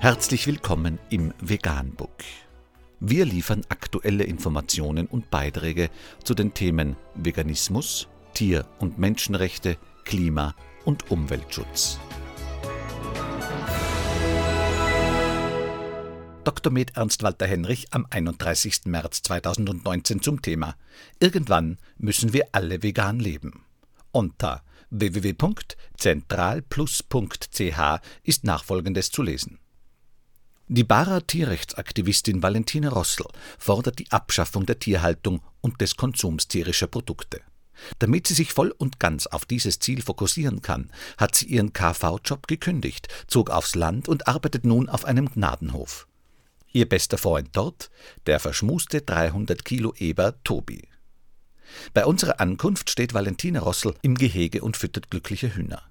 Herzlich willkommen im Veganbook. Wir liefern aktuelle Informationen und Beiträge zu den Themen Veganismus, Tier- und Menschenrechte, Klima- und Umweltschutz. Dr. Med Ernst Walter Henrich am 31. März 2019 zum Thema Irgendwann müssen wir alle vegan leben. Unter www.zentralplus.ch ist nachfolgendes zu lesen. Die Barer Tierrechtsaktivistin Valentine Rossel fordert die Abschaffung der Tierhaltung und des Konsums tierischer Produkte. Damit sie sich voll und ganz auf dieses Ziel fokussieren kann, hat sie ihren KV-Job gekündigt, zog aufs Land und arbeitet nun auf einem Gnadenhof. Ihr bester Freund dort, der verschmuste 300 Kilo Eber Tobi. Bei unserer Ankunft steht Valentine Rossel im Gehege und füttert glückliche Hühner.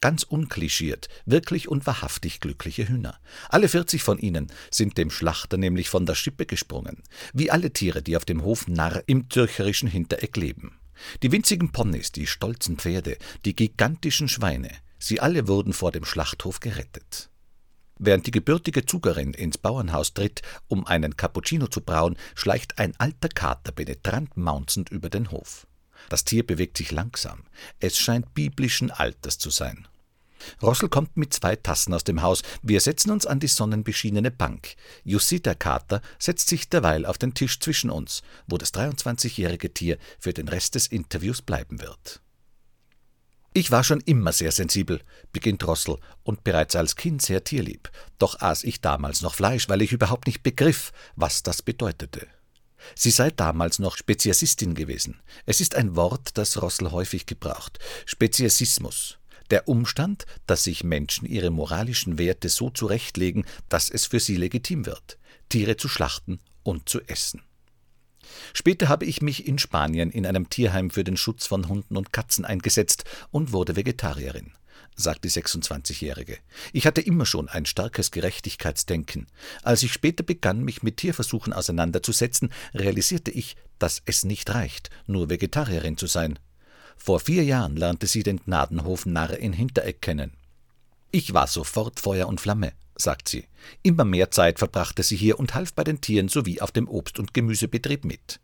Ganz unklischiert, wirklich und wahrhaftig glückliche Hühner. Alle 40 von ihnen sind dem Schlachter nämlich von der Schippe gesprungen, wie alle Tiere, die auf dem Hof Narr im zürcherischen Hintereck leben. Die winzigen Ponys, die stolzen Pferde, die gigantischen Schweine, sie alle wurden vor dem Schlachthof gerettet. Während die gebürtige Zugerin ins Bauernhaus tritt, um einen Cappuccino zu brauen, schleicht ein alter Kater penetrant maunzend über den Hof. Das Tier bewegt sich langsam. Es scheint biblischen Alters zu sein. Rossel kommt mit zwei Tassen aus dem Haus. Wir setzen uns an die sonnenbeschienene Bank. Jussi, Kater, setzt sich derweil auf den Tisch zwischen uns, wo das 23-jährige Tier für den Rest des Interviews bleiben wird. Ich war schon immer sehr sensibel, beginnt Rossel, und bereits als Kind sehr tierlieb. Doch aß ich damals noch Fleisch, weil ich überhaupt nicht begriff, was das bedeutete. Sie sei damals noch Speziesistin gewesen. Es ist ein Wort, das Rossel häufig gebraucht. Speziesismus. Der Umstand, dass sich Menschen ihre moralischen Werte so zurechtlegen, dass es für sie legitim wird, Tiere zu schlachten und zu essen. Später habe ich mich in Spanien in einem Tierheim für den Schutz von Hunden und Katzen eingesetzt und wurde Vegetarierin, sagt die 26-Jährige. Ich hatte immer schon ein starkes Gerechtigkeitsdenken. Als ich später begann, mich mit Tierversuchen auseinanderzusetzen, realisierte ich, dass es nicht reicht, nur Vegetarierin zu sein. Vor vier Jahren lernte sie den Gnadenhof Narr in Hintereck kennen. Ich war sofort Feuer und Flamme sagt sie. Immer mehr Zeit verbrachte sie hier und half bei den Tieren sowie auf dem Obst- und Gemüsebetrieb mit.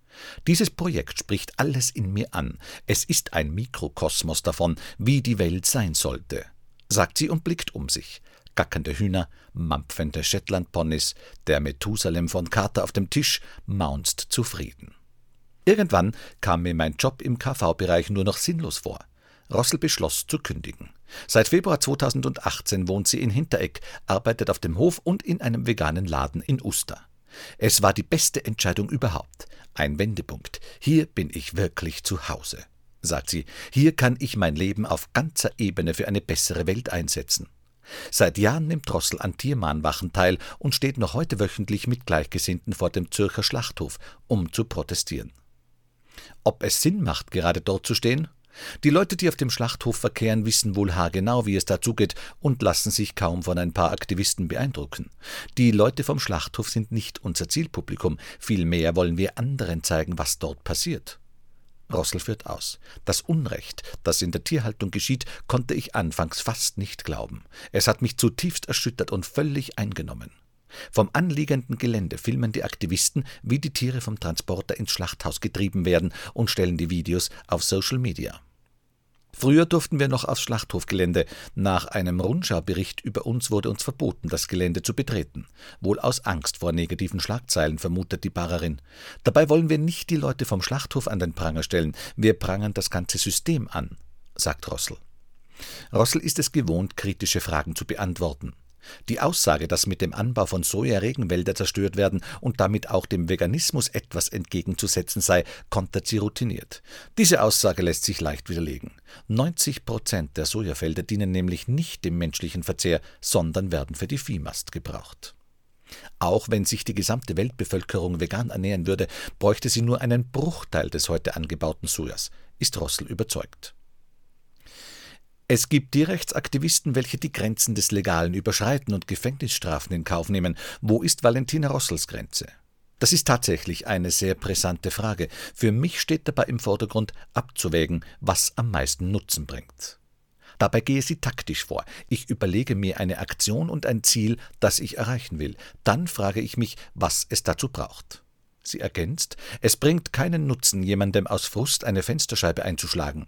Dieses Projekt spricht alles in mir an. Es ist ein Mikrokosmos davon, wie die Welt sein sollte, sagt sie und blickt um sich. Gackende Hühner, mampfende Shetlandponys, der Methusalem von Carter auf dem Tisch, maunzt zufrieden. Irgendwann kam mir mein Job im KV-Bereich nur noch sinnlos vor. Rossel beschloss zu kündigen. Seit Februar 2018 wohnt sie in Hintereck, arbeitet auf dem Hof und in einem veganen Laden in Uster. Es war die beste Entscheidung überhaupt. Ein Wendepunkt. Hier bin ich wirklich zu Hause, sagt sie. Hier kann ich mein Leben auf ganzer Ebene für eine bessere Welt einsetzen. Seit Jahren nimmt Rossel an Tiermahnwachen teil und steht noch heute wöchentlich mit Gleichgesinnten vor dem Zürcher Schlachthof, um zu protestieren. Ob es Sinn macht, gerade dort zu stehen? Die Leute, die auf dem Schlachthof verkehren, wissen wohl haargenau, wie es dazugeht und lassen sich kaum von ein paar Aktivisten beeindrucken. Die Leute vom Schlachthof sind nicht unser Zielpublikum, vielmehr wollen wir anderen zeigen, was dort passiert. Rossel führt aus. Das Unrecht, das in der Tierhaltung geschieht, konnte ich anfangs fast nicht glauben. Es hat mich zutiefst erschüttert und völlig eingenommen. Vom anliegenden Gelände filmen die Aktivisten, wie die Tiere vom Transporter ins Schlachthaus getrieben werden und stellen die Videos auf Social Media. Früher durften wir noch aufs Schlachthofgelände. Nach einem Rundschaubericht über uns wurde uns verboten, das Gelände zu betreten. Wohl aus Angst vor negativen Schlagzeilen, vermutet die Barrerin. Dabei wollen wir nicht die Leute vom Schlachthof an den Pranger stellen. Wir prangern das ganze System an, sagt Rossel. Rossel ist es gewohnt, kritische Fragen zu beantworten. Die Aussage, dass mit dem Anbau von Soja Regenwälder zerstört werden und damit auch dem Veganismus etwas entgegenzusetzen sei, kontert sie routiniert. Diese Aussage lässt sich leicht widerlegen. 90 Prozent der Sojafelder dienen nämlich nicht dem menschlichen Verzehr, sondern werden für die Viehmast gebraucht. Auch wenn sich die gesamte Weltbevölkerung vegan ernähren würde, bräuchte sie nur einen Bruchteil des heute angebauten Sojas, ist Rossel überzeugt. Es gibt Tierrechtsaktivisten, welche die Grenzen des Legalen überschreiten und Gefängnisstrafen in Kauf nehmen. Wo ist Valentina Rossels Grenze? Das ist tatsächlich eine sehr brisante Frage. Für mich steht dabei im Vordergrund abzuwägen, was am meisten Nutzen bringt. Dabei gehe sie taktisch vor. Ich überlege mir eine Aktion und ein Ziel, das ich erreichen will. Dann frage ich mich, was es dazu braucht. Sie ergänzt, es bringt keinen Nutzen, jemandem aus Frust eine Fensterscheibe einzuschlagen.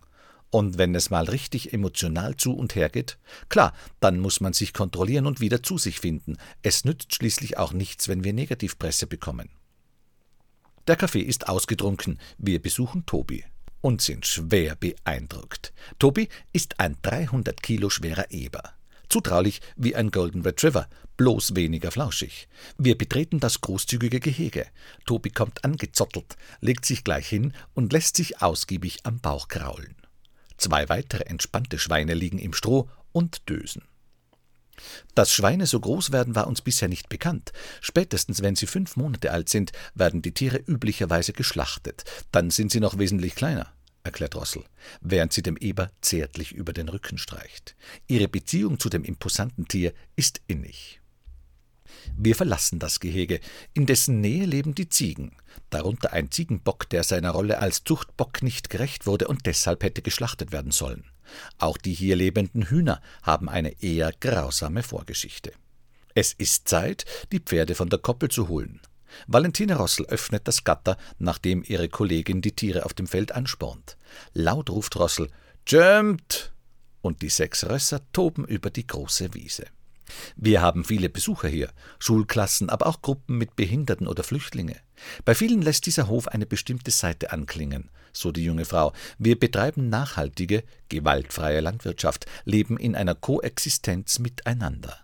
Und wenn es mal richtig emotional zu und her geht, klar, dann muss man sich kontrollieren und wieder zu sich finden. Es nützt schließlich auch nichts, wenn wir Negativpresse bekommen. Der Kaffee ist ausgetrunken. Wir besuchen Tobi und sind schwer beeindruckt. Tobi ist ein 300 Kilo schwerer Eber. Zutraulich wie ein Golden Retriever, bloß weniger flauschig. Wir betreten das großzügige Gehege. Tobi kommt angezottelt, legt sich gleich hin und lässt sich ausgiebig am Bauch kraulen. Zwei weitere entspannte Schweine liegen im Stroh und dösen. Dass Schweine so groß werden, war uns bisher nicht bekannt. Spätestens wenn sie fünf Monate alt sind, werden die Tiere üblicherweise geschlachtet. Dann sind sie noch wesentlich kleiner, erklärt Rossel, während sie dem Eber zärtlich über den Rücken streicht. Ihre Beziehung zu dem imposanten Tier ist innig. Wir verlassen das Gehege. In dessen Nähe leben die Ziegen, darunter ein Ziegenbock, der seiner Rolle als Zuchtbock nicht gerecht wurde und deshalb hätte geschlachtet werden sollen. Auch die hier lebenden Hühner haben eine eher grausame Vorgeschichte. Es ist Zeit, die Pferde von der Koppel zu holen. Valentine Rossel öffnet das Gatter, nachdem ihre Kollegin die Tiere auf dem Feld anspornt. Laut ruft Rossel Jumpt! Und die sechs Rösser toben über die große Wiese. Wir haben viele Besucher hier, Schulklassen, aber auch Gruppen mit Behinderten oder Flüchtlinge. Bei vielen lässt dieser Hof eine bestimmte Seite anklingen, so die junge Frau. Wir betreiben nachhaltige, gewaltfreie Landwirtschaft, leben in einer Koexistenz miteinander.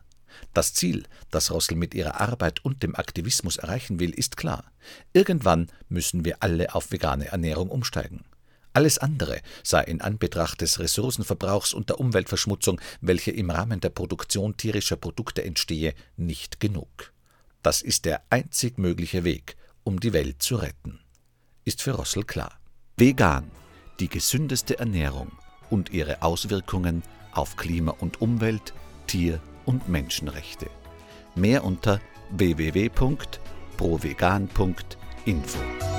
Das Ziel, das Rossel mit ihrer Arbeit und dem Aktivismus erreichen will, ist klar. Irgendwann müssen wir alle auf vegane Ernährung umsteigen. Alles andere sei in Anbetracht des Ressourcenverbrauchs und der Umweltverschmutzung, welche im Rahmen der Produktion tierischer Produkte entstehe, nicht genug. Das ist der einzig mögliche Weg, um die Welt zu retten. Ist für Rossel klar. Vegan, die gesündeste Ernährung und ihre Auswirkungen auf Klima und Umwelt, Tier- und Menschenrechte. Mehr unter www.provegan.info.